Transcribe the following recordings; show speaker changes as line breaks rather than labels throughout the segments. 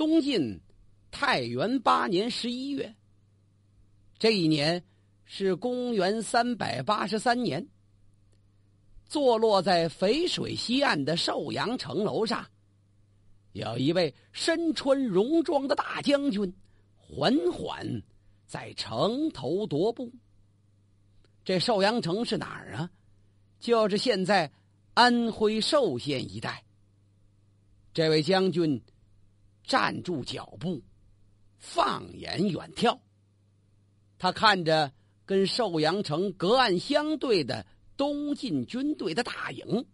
东晋太元八年十一月，这一年是公元三百八十三年。坐落在淝水西岸的寿阳城楼上，有一位身穿戎装的大将军，缓缓在城头踱步。这寿阳城是哪儿啊？就是现在安徽寿县一带。这位将军站住脚步，放眼远眺，他看着跟寿阳城隔岸相对的。东晋军队的大营，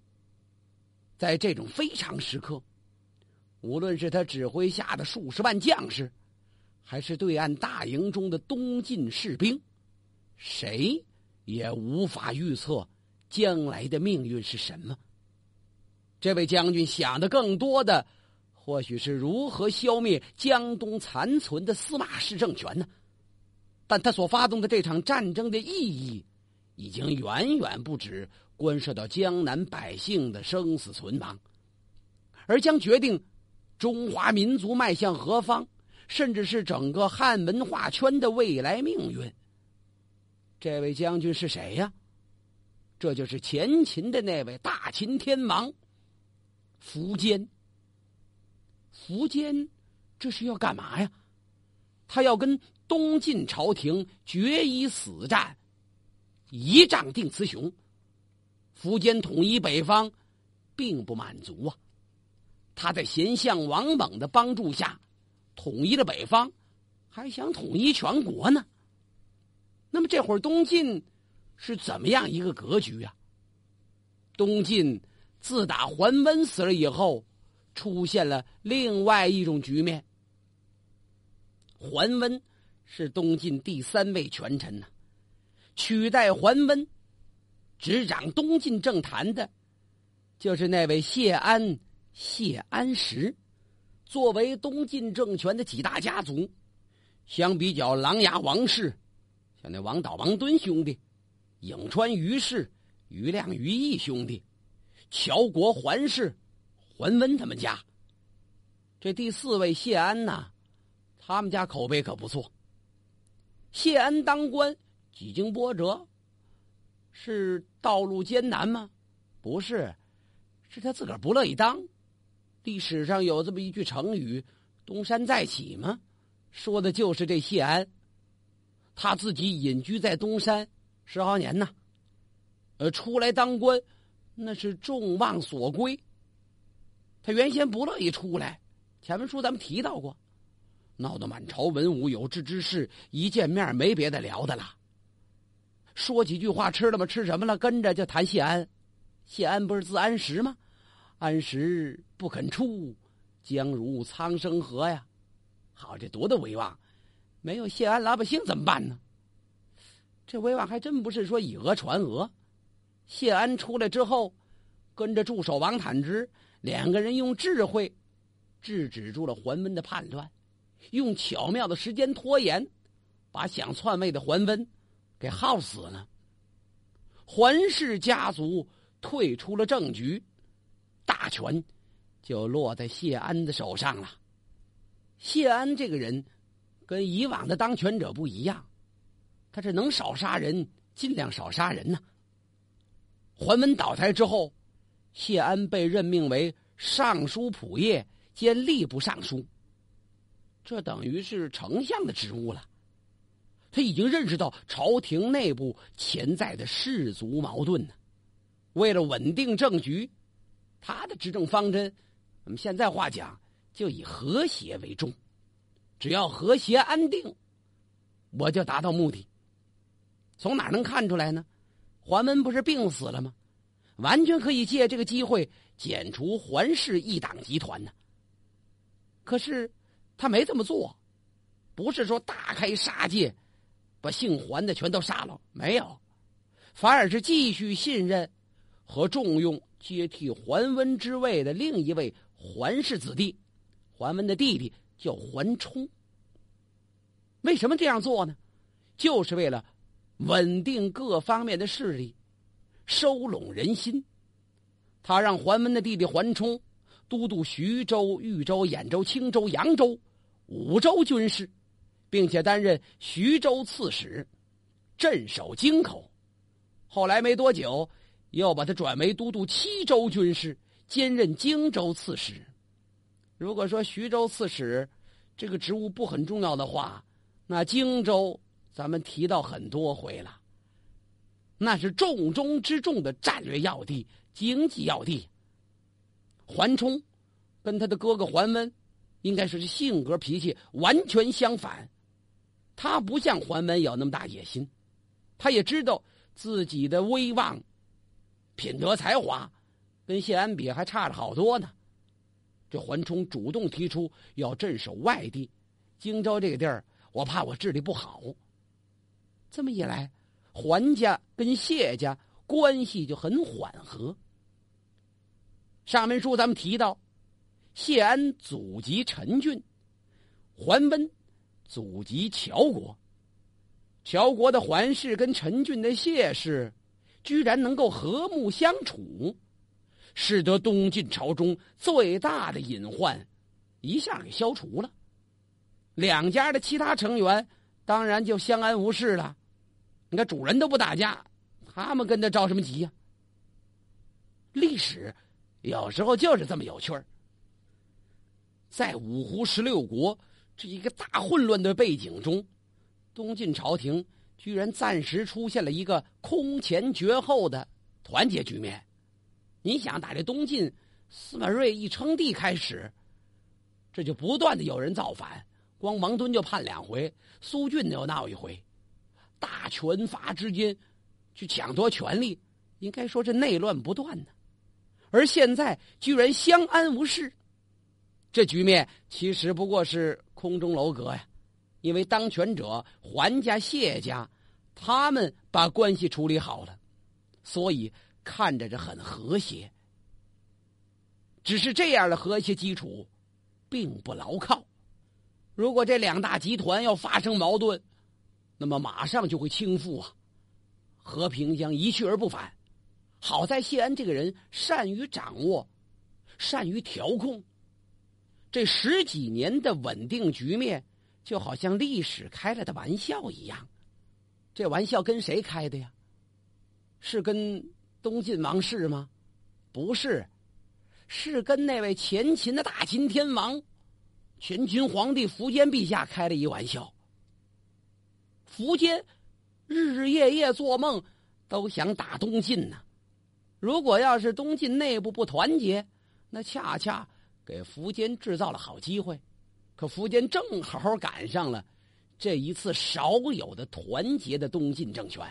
在这种非常时刻，无论是他指挥下的数十万将士，还是对岸大营中的东晋士兵，谁也无法预测将来的命运是什么。这位将军想的更多的，或许是如何消灭江东残存的司马氏政权呢？但他所发动的这场战争的意义。已经远远不止关涉到江南百姓的生死存亡，而将决定中华民族迈向何方，甚至是整个汉文化圈的未来命运。这位将军是谁呀？这就是前秦的那位大秦天王苻坚。苻坚这是要干嘛呀？他要跟东晋朝廷决一死战。一仗定雌雄，苻坚统一北方，并不满足啊！他在贤相王猛的帮助下，统一了北方，还想统一全国呢。那么这会儿东晋是怎么样一个格局啊？东晋自打桓温死了以后，出现了另外一种局面。桓温是东晋第三位权臣呢。取代桓温，执掌东晋政坛的，就是那位谢安。谢安石，作为东晋政权的几大家族，相比较琅琊王氏，像那王导、王敦兄弟，颍川于氏、于亮、于毅兄弟，乔国桓氏、桓温他们家。这第四位谢安呐，他们家口碑可不错。谢安当官。几经波折，是道路艰难吗？不是，是他自个儿不乐意当。历史上有这么一句成语“东山再起”吗？说的就是这谢安。他自己隐居在东山十好年呐，呃，出来当官，那是众望所归。他原先不乐意出来，前文书咱们提到过，闹得满朝文武有志之士一见面没别的聊的了。说几句话，吃了吗？吃什么了？跟着就谈谢安。谢安不是字安石吗？安石不肯出，将如苍生何呀？好，这多大威望！没有谢安，老百姓怎么办呢？这威望还真不是说以讹传讹。谢安出来之后，跟着助手王坦之两个人用智慧制止住了桓温的叛乱，用巧妙的时间拖延，把想篡位的桓温。给耗死了。桓氏家族退出了政局，大权就落在谢安的手上了。谢安这个人跟以往的当权者不一样，他是能少杀人尽量少杀人呢。桓温倒台之后，谢安被任命为尚书仆射兼吏部尚书，这等于是丞相的职务了。他已经认识到朝廷内部潜在的氏族矛盾呢。为了稳定政局，他的执政方针，我们现在话讲，就以和谐为重。只要和谐安定，我就达到目的。从哪能看出来呢？桓温不是病死了吗？完全可以借这个机会剪除桓氏一党集团呢。可是他没这么做，不是说大开杀戒。把姓桓的全都杀了，没有，反而是继续信任和重用接替桓温之位的另一位桓氏子弟，桓温的弟弟叫桓冲。为什么这样做呢？就是为了稳定各方面的势力，收拢人心。他让桓温的弟弟桓冲都督徐州、豫州、兖州、青州、扬州五州军事，并且担任徐州刺史，镇守京口。后来没多久，又把他转为都督七州军事，兼任荆州刺史。如果说徐州刺史这个职务不很重要的话，那荆州咱们提到很多回了，那是重中之重的战略要地、经济要地。桓冲跟他的哥哥桓温，应该说是性格脾气完全相反。他不像桓温有那么大野心，他也知道自己的威望、品德、才华，跟谢安比还差着好多呢。这桓冲主动提出要镇守外地，荆州这个地儿，我怕我治理不好。这么一来，桓家跟谢家关系就很缓和。上文书咱们提到，谢安祖籍陈郡，桓温祖籍乔国。乔国的桓氏跟陈郡的谢氏，居然能够和睦相处，使得东晋朝中最大的隐患一下给消除了。两家的其他成员当然就相安无事了。你看，主人都不打架，他们跟着着什么急呀？历史。有时候就是这么有趣儿。在五胡十六国这一个大混乱的背景中，东晋朝廷居然暂时出现了一个空前绝后的团结局面。你想，打这东晋司马睿一称帝开始，这就不断的有人造反，光王敦就判两回，苏峻又闹一回，大权阀之间去抢夺权力，应该说这内乱不断呢。而现在居然相安无事，这局面其实不过是空中楼阁呀。因为当权者桓家、谢家，他们把关系处理好了，所以看着这很和谐。只是这样的和谐基础，并不牢靠。如果这两大集团要发生矛盾，那么马上就会倾覆啊，和平将一去而不返。好在谢安这个人善于掌握，善于调控。这十几年的稳定局面，就好像历史开了的玩笑一样。这玩笑跟谁开的呀？是跟东晋王室吗？不是，是跟那位前秦的大秦天王、前秦皇帝苻坚陛下开了一玩笑。苻坚日日夜夜做梦，都想打东晋呢。如果要是东晋内部不团结，那恰恰给苻坚制造了好机会。可苻坚正好赶上了这一次少有的团结的东晋政权。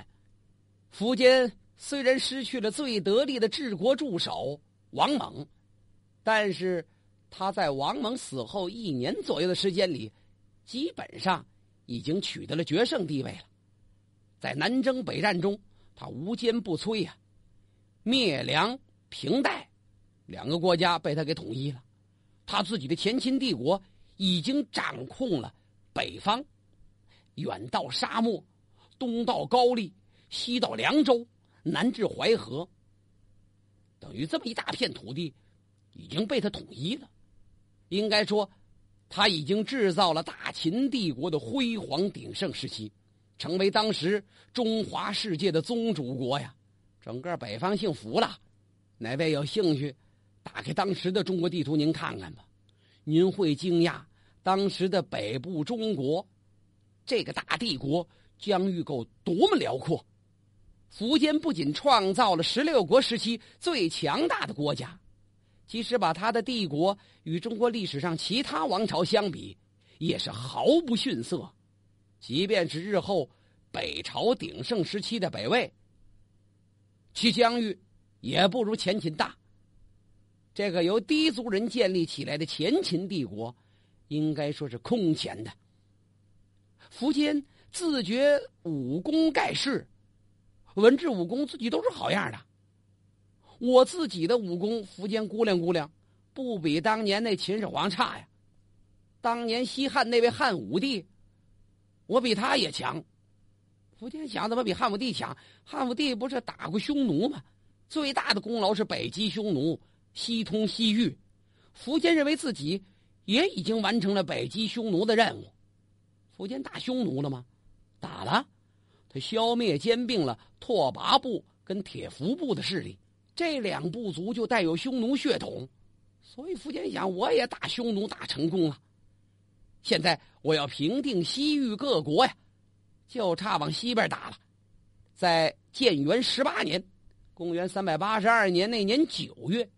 苻坚虽然失去了最得力的治国助手王猛，但是他在王猛死后一年左右的时间里，基本上已经取得了决胜地位了。在南征北战中，他无坚不摧呀。灭梁、平代两个国家被他给统一了，他自己的前秦帝国已经掌控了北方，远到沙漠，东到高丽，西到凉州，南至淮河，等于这么一大片土地已经被他统一了。应该说，他已经制造了大秦帝国的辉煌鼎盛时期，成为当时中华世界的宗主国呀。整个北方姓福了，哪位有兴趣，打开当时的中国地图，您看看吧，您会惊讶，当时的北部中国，这个大帝国疆域够多么辽阔。苻坚不仅创造了十六国时期最强大的国家，即使把他的帝国与中国历史上其他王朝相比，也是毫不逊色。即便是日后北朝鼎盛时期的北魏。其疆域也不如前秦大。这个由氐族人建立起来的前秦帝国，应该说是空前的。苻坚自觉武功盖世，文治武功自己都是好样的。我自己的武功，苻坚估量估量，不比当年那秦始皇差呀。当年西汉那位汉武帝，我比他也强。苻坚想怎么比汉武帝强？汉武帝不是打过匈奴吗？最大的功劳是北击匈奴，西通西域。苻坚认为自己也已经完成了北击匈奴的任务。苻坚打匈奴了吗？打了，他消灭兼并了拓跋部跟铁服部的势力，这两部族就带有匈奴血统，所以苻坚想，我也打匈奴打成功了。现在我要平定西域各国呀，就差往西边打了。在建元十八年，公元三百八十二年那年九月，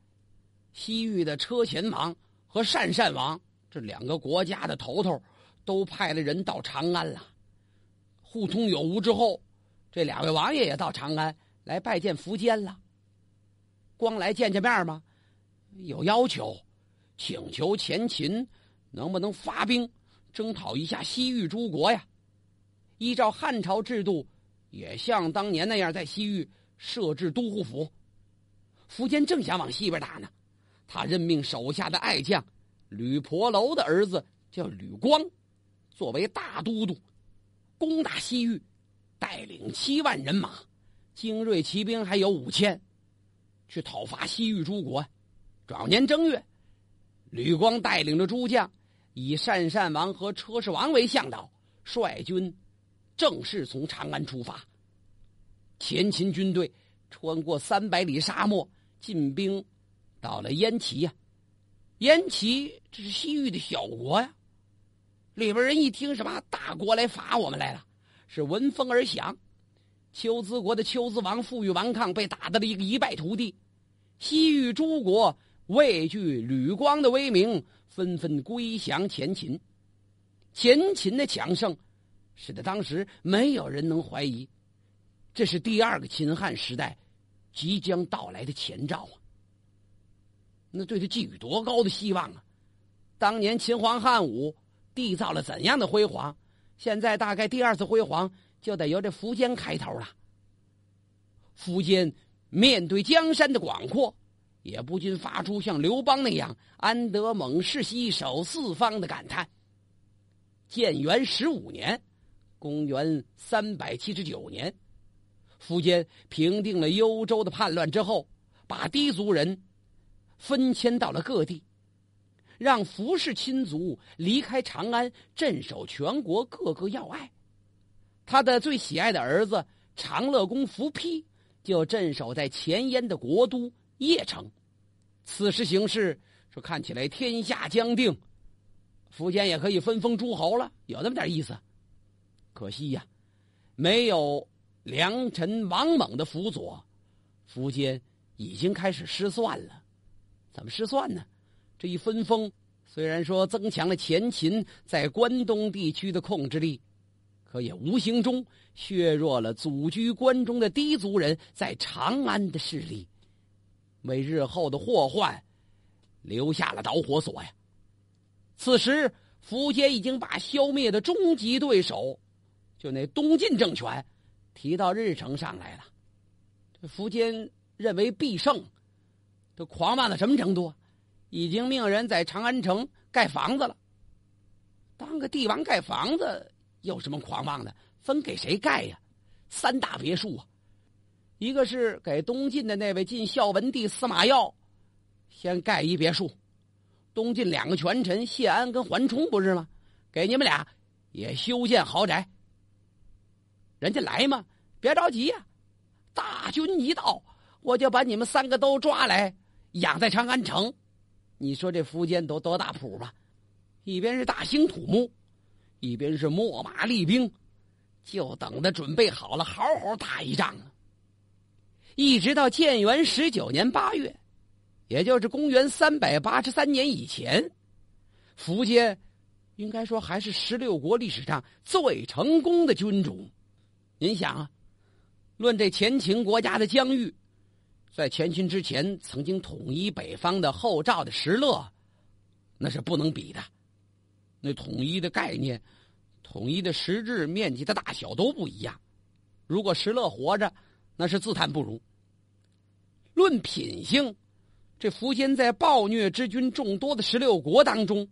西域的车前王和鄯善王这两个国家的头头都派了人到长安了，互通有无之后，这两位王爷也到长安来拜见苻坚了。光来见见面吗？有要求，请求前秦能不能发兵。征讨一下西域诸国呀！依照汉朝制度，也像当年那样在西域设置都护府。苻坚正想往西边打呢，他任命手下的爱将吕婆楼的儿子叫吕光，作为大都督，攻打西域，带领七万人马，精锐骑兵还有五千，去讨伐西域诸国。转年正月，吕光带领着诸将。以鄯善王和车氏王为向导，率军正式从长安出发。前秦军队穿过三百里沙漠，进兵到了燕齐呀。燕齐这是西域的小国呀。里边人一听什么大国来伐我们来了，是闻风而降。丘兹国的丘兹王负隅顽抗，被打得了一个一败涂地。西域诸国畏惧吕光的威名。纷纷归降前秦，前秦的强盛，使得当时没有人能怀疑，这是第二个秦汉时代即将到来的前兆啊！那对他寄予多高的希望啊！当年秦皇汉武缔造了怎样的辉煌，现在大概第二次辉煌就得由这苻坚开头了。苻坚面对江山的广阔。也不禁发出像刘邦那样“安得猛士兮守四方”的感叹。建元十五年，公元三百七十九年，苻坚平定了幽州的叛乱之后，把氐族人分迁到了各地，让苻氏亲族离开长安，镇守全国各个要隘。他的最喜爱的儿子长乐公苻丕就镇守在前燕的国都邺城。此时形势说看起来天下将定，苻坚也可以分封诸侯了，有那么点意思。可惜呀，没有良臣王猛的辅佐，苻坚已经开始失算了。怎么失算呢？这一分封，虽然说增强了前秦在关东地区的控制力，可也无形中削弱了祖居关中的氐族人在长安的势力。为日后的祸患留下了导火索呀！此时，苻坚已经把消灭的终极对手，就那东晋政权，提到日程上来了。这苻坚认为必胜，都狂妄到什么程度？已经命人在长安城盖房子了。当个帝王盖房子有什么狂妄的？分给谁盖呀？三大别墅啊！一个是给东晋的那位晋孝文帝司马曜，先盖一别墅。东晋两个权臣谢安跟桓冲不是吗？给你们俩也修建豪宅。人家来嘛，别着急呀，大军一到，我就把你们三个都抓来养在长安城。你说这苻坚都多大谱吧？一边是大兴土木，一边是秣马厉兵，就等着准备好了，好好打一仗啊！一直到建元十九年八月，也就是公元三百八十三年以前，苻坚应该说还是十六国历史上最成功的君主。您想啊，论这前秦国家的疆域，在前秦之前曾经统一北方的后赵的石勒，那是不能比的。那统一的概念、统一的实质、面积的大小都不一样。如果石勒活着，那是自叹不如。论品性，这苻坚在暴虐之君众多的十六国当中，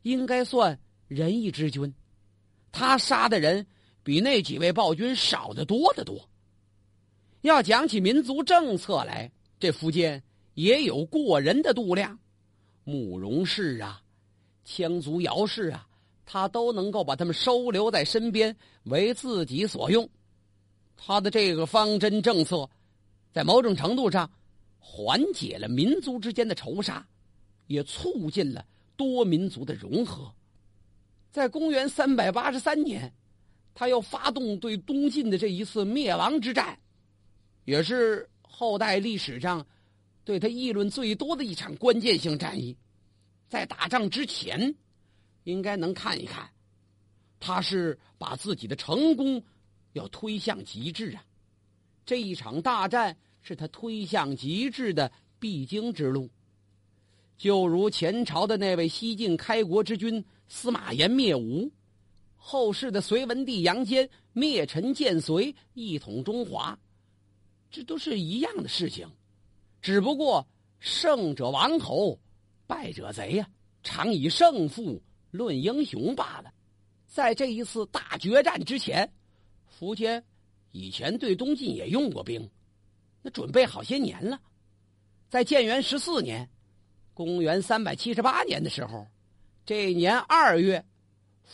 应该算仁义之君。他杀的人比那几位暴君少得多得多。要讲起民族政策来，这苻坚也有过人的度量。慕容氏啊、羌族姚氏啊，他都能够把他们收留在身边，为自己所用。他的这个方针政策，在某种程度上缓解了民族之间的仇杀，也促进了多民族的融合。在公元三百八十三年，他又发动对东晋的这一次灭亡之战，也是后代历史上。对他议论最多的一场关键性战役，在打仗之前，应该能看一看，他是把自己的成功要推向极致啊！这一场大战是他推向极致的必经之路，就如前朝的那位西晋开国之君司马炎灭吴，后世的隋文帝杨坚灭陈建隋，一统中华，这都是一样的事情。只不过胜者王侯，败者贼呀，常以胜负论英雄罢了。在这一次大决战之前，苻坚以前对东晋也用过兵，那准备好些年了。在建元十四年，公元三百七十八年的时候，这年二月，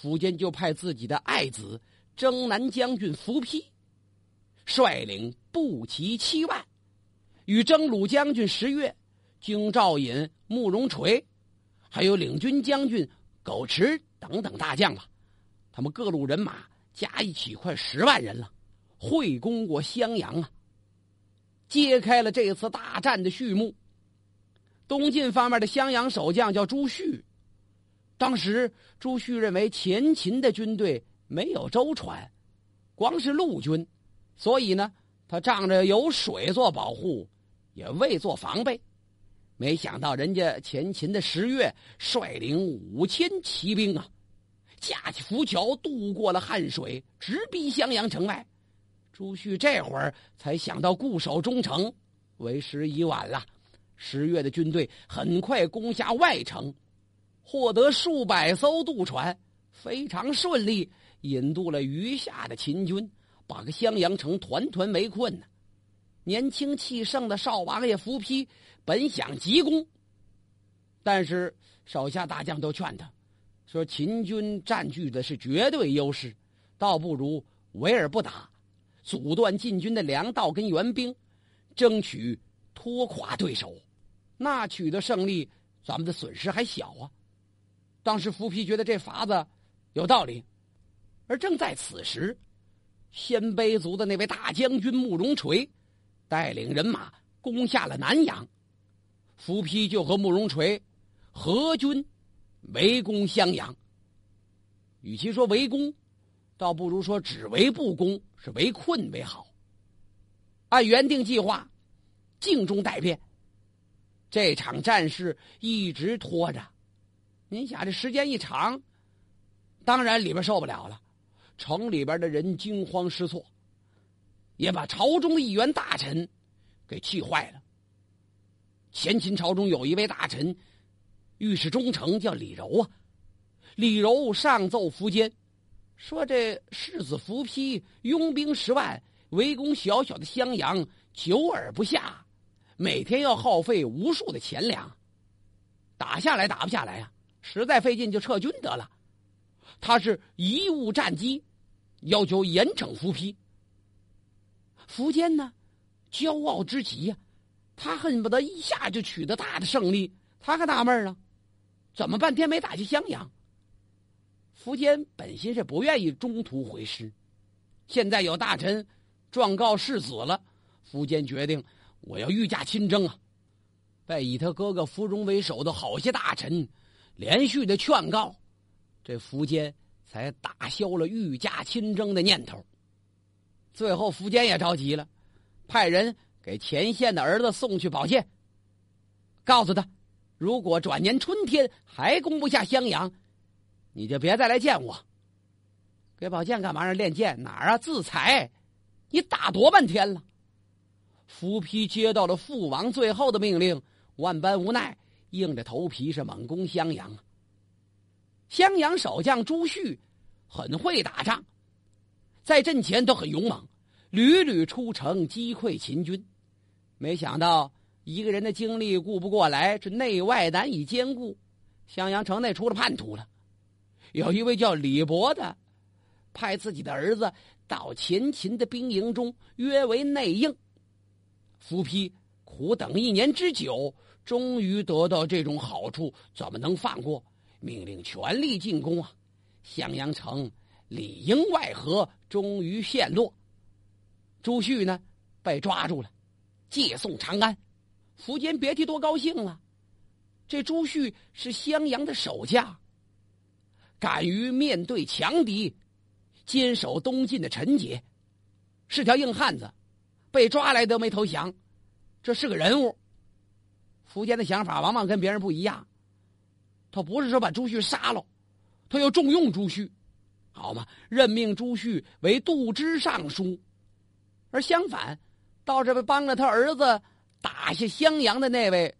苻坚就派自己的爱子征南将军苻丕，率领步骑七万。与征虏将军石越、京兆尹慕容垂，还有领军将军苟池等等大将吧，他们各路人马加一起快十万人了，会攻过襄阳啊，揭开了这次大战的序幕。东晋方面的襄阳守将叫朱旭，当时朱旭认为前秦的军队没有舟船，光是陆军，所以呢，他仗着有水做保护。也未做防备，没想到人家前秦的十月率领五千骑兵啊，架起浮桥渡过了汉水，直逼襄阳城外。朱旭这会儿才想到固守中城，为时已晚了。十月的军队很快攻下外城，获得数百艘渡船，非常顺利，引渡了余下的秦军，把个襄阳城团团围困呢。年轻气盛的少王爷伏丕本想急攻，但是手下大将都劝他，说秦军占据的是绝对优势，倒不如围而不打，阻断晋军的粮道跟援兵，争取拖垮对手，那取得胜利，咱们的损失还小啊。当时苻丕觉得这法子有道理，而正在此时，鲜卑族的那位大将军慕容垂。带领人马攻下了南阳，苻丕就和慕容垂合军围攻襄阳。与其说围攻，倒不如说只围不攻，是围困为好。按原定计划，静中待变。这场战事一直拖着，您想这时间一长，当然里边受不了了，城里边的人惊慌失措。也把朝中的一员大臣给气坏了。前秦朝中有一位大臣，御史中丞叫李柔啊。李柔上奏苻坚，说这世子苻丕拥兵十万围攻小小的襄阳，久而不下，每天要耗费无数的钱粮，打下来打不下来啊，实在费劲就撤军得了。他是贻误战机，要求严惩苻丕。苻坚呢，骄傲之极呀，他恨不得一下就取得大的胜利。他还纳闷呢，怎么半天没打进襄阳？苻坚本心是不愿意中途回师，现在有大臣状告世子了，苻坚决定我要御驾亲征啊！被以他哥哥苻融为首的好些大臣连续的劝告，这苻坚才打消了御驾亲征的念头。最后，苻坚也着急了，派人给前线的儿子送去宝剑，告诉他：如果转年春天还攻不下襄阳，你就别再来见我。给宝剑干嘛呀？练剑哪儿啊？自裁！你打多半天了。苻丕接到了父王最后的命令，万般无奈，硬着头皮是猛攻襄阳。襄阳守将朱旭很会打仗。在阵前都很勇猛，屡屡出城击溃秦军。没想到一个人的精力顾不过来，这内外难以兼顾。襄阳城内出了叛徒了，有一位叫李博的，派自己的儿子到前秦的兵营中，约为内应。伏丕苦等一年之久，终于得到这种好处，怎么能放过？命令全力进攻啊！襄阳城里应外合，终于陷落。朱旭呢，被抓住了，借送长安。苻坚别提多高兴了。这朱旭是襄阳的守将，敢于面对强敌，坚守东晋的臣节，是条硬汉子，被抓来都没投降，这是个人物。苻坚的想法往往跟别人不一样，他不是说把朱旭杀了，他要重用朱旭，好吗？任命朱旭为度支尚书，而相反，倒是帮着他儿子打下襄阳的那位。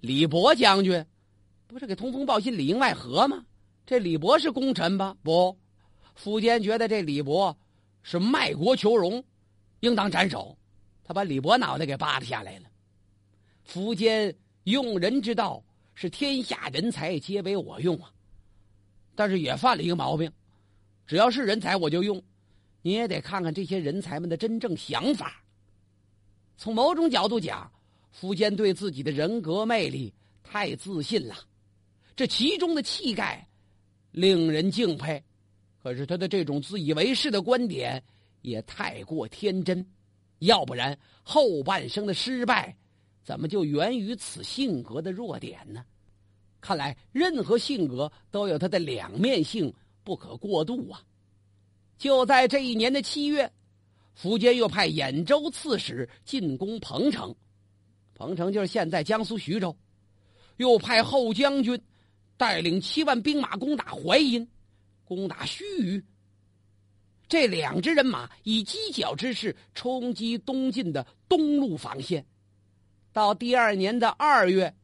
李博将军，不是给通风报信里应外合吗？这李博是功臣吧？不，苻坚觉得这李博是卖国求荣，应当斩首。他把李博脑袋给扒拉下来了。苻坚用人之道是天下人才皆为我用啊，但是也犯了一个毛病，只要是人才我就用，你也得看看这些人才们的真正想法。从某种角度讲。苻坚对自己的人格魅力太自信了，这其中的气概令人敬佩。可是他的这种自以为是的观点也太过天真，要不然后半生的失败怎么就源于此性格的弱点呢？看来任何性格都有它的两面性，不可过度啊！就在这一年的七月，苻坚又派兖州刺史进攻彭城。彭城就是现在江苏徐州，又派后将军带领七万兵马攻打淮阴，攻打盱眙。这两支人马以犄角之势冲击东晋的东路防线。到第二年的二月，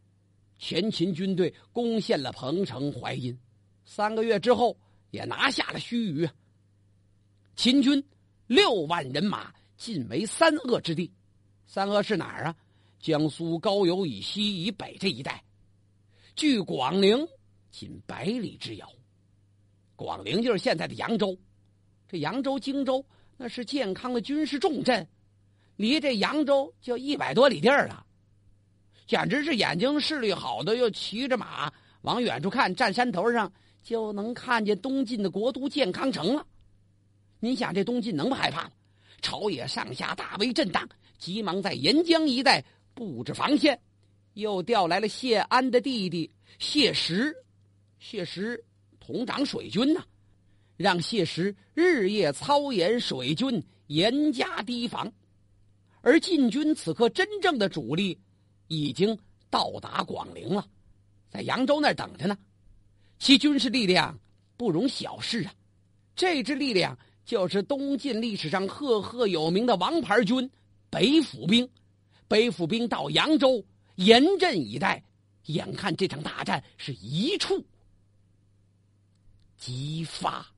前秦军队攻陷了彭城、淮阴，三个月之后也拿下了盱眙。秦军六万人马进为三鄂之地，三鄂是哪儿啊？江苏高邮以西以北这一带，距广陵仅百里之遥。广陵就是现在的扬州，这扬州、荆州那是健康的军事重镇，离这扬州就一百多里地儿了，简直是眼睛视力好的，又骑着马往远处看，站山头上就能看见东晋的国都建康城了。您想，这东晋能不害怕吗？朝野上下大为震荡，急忙在沿江一带。布置防线，又调来了谢安的弟弟谢石，谢石统掌水军呐，让谢石日夜操演水军，严加提防。而晋军此刻真正的主力已经到达广陵了，在扬州那儿等着呢。其军事力量不容小视啊，这支力量就是东晋历史上赫赫有名的王牌军——北府兵。北府兵到扬州严阵以待，眼看这场大战是一触即发。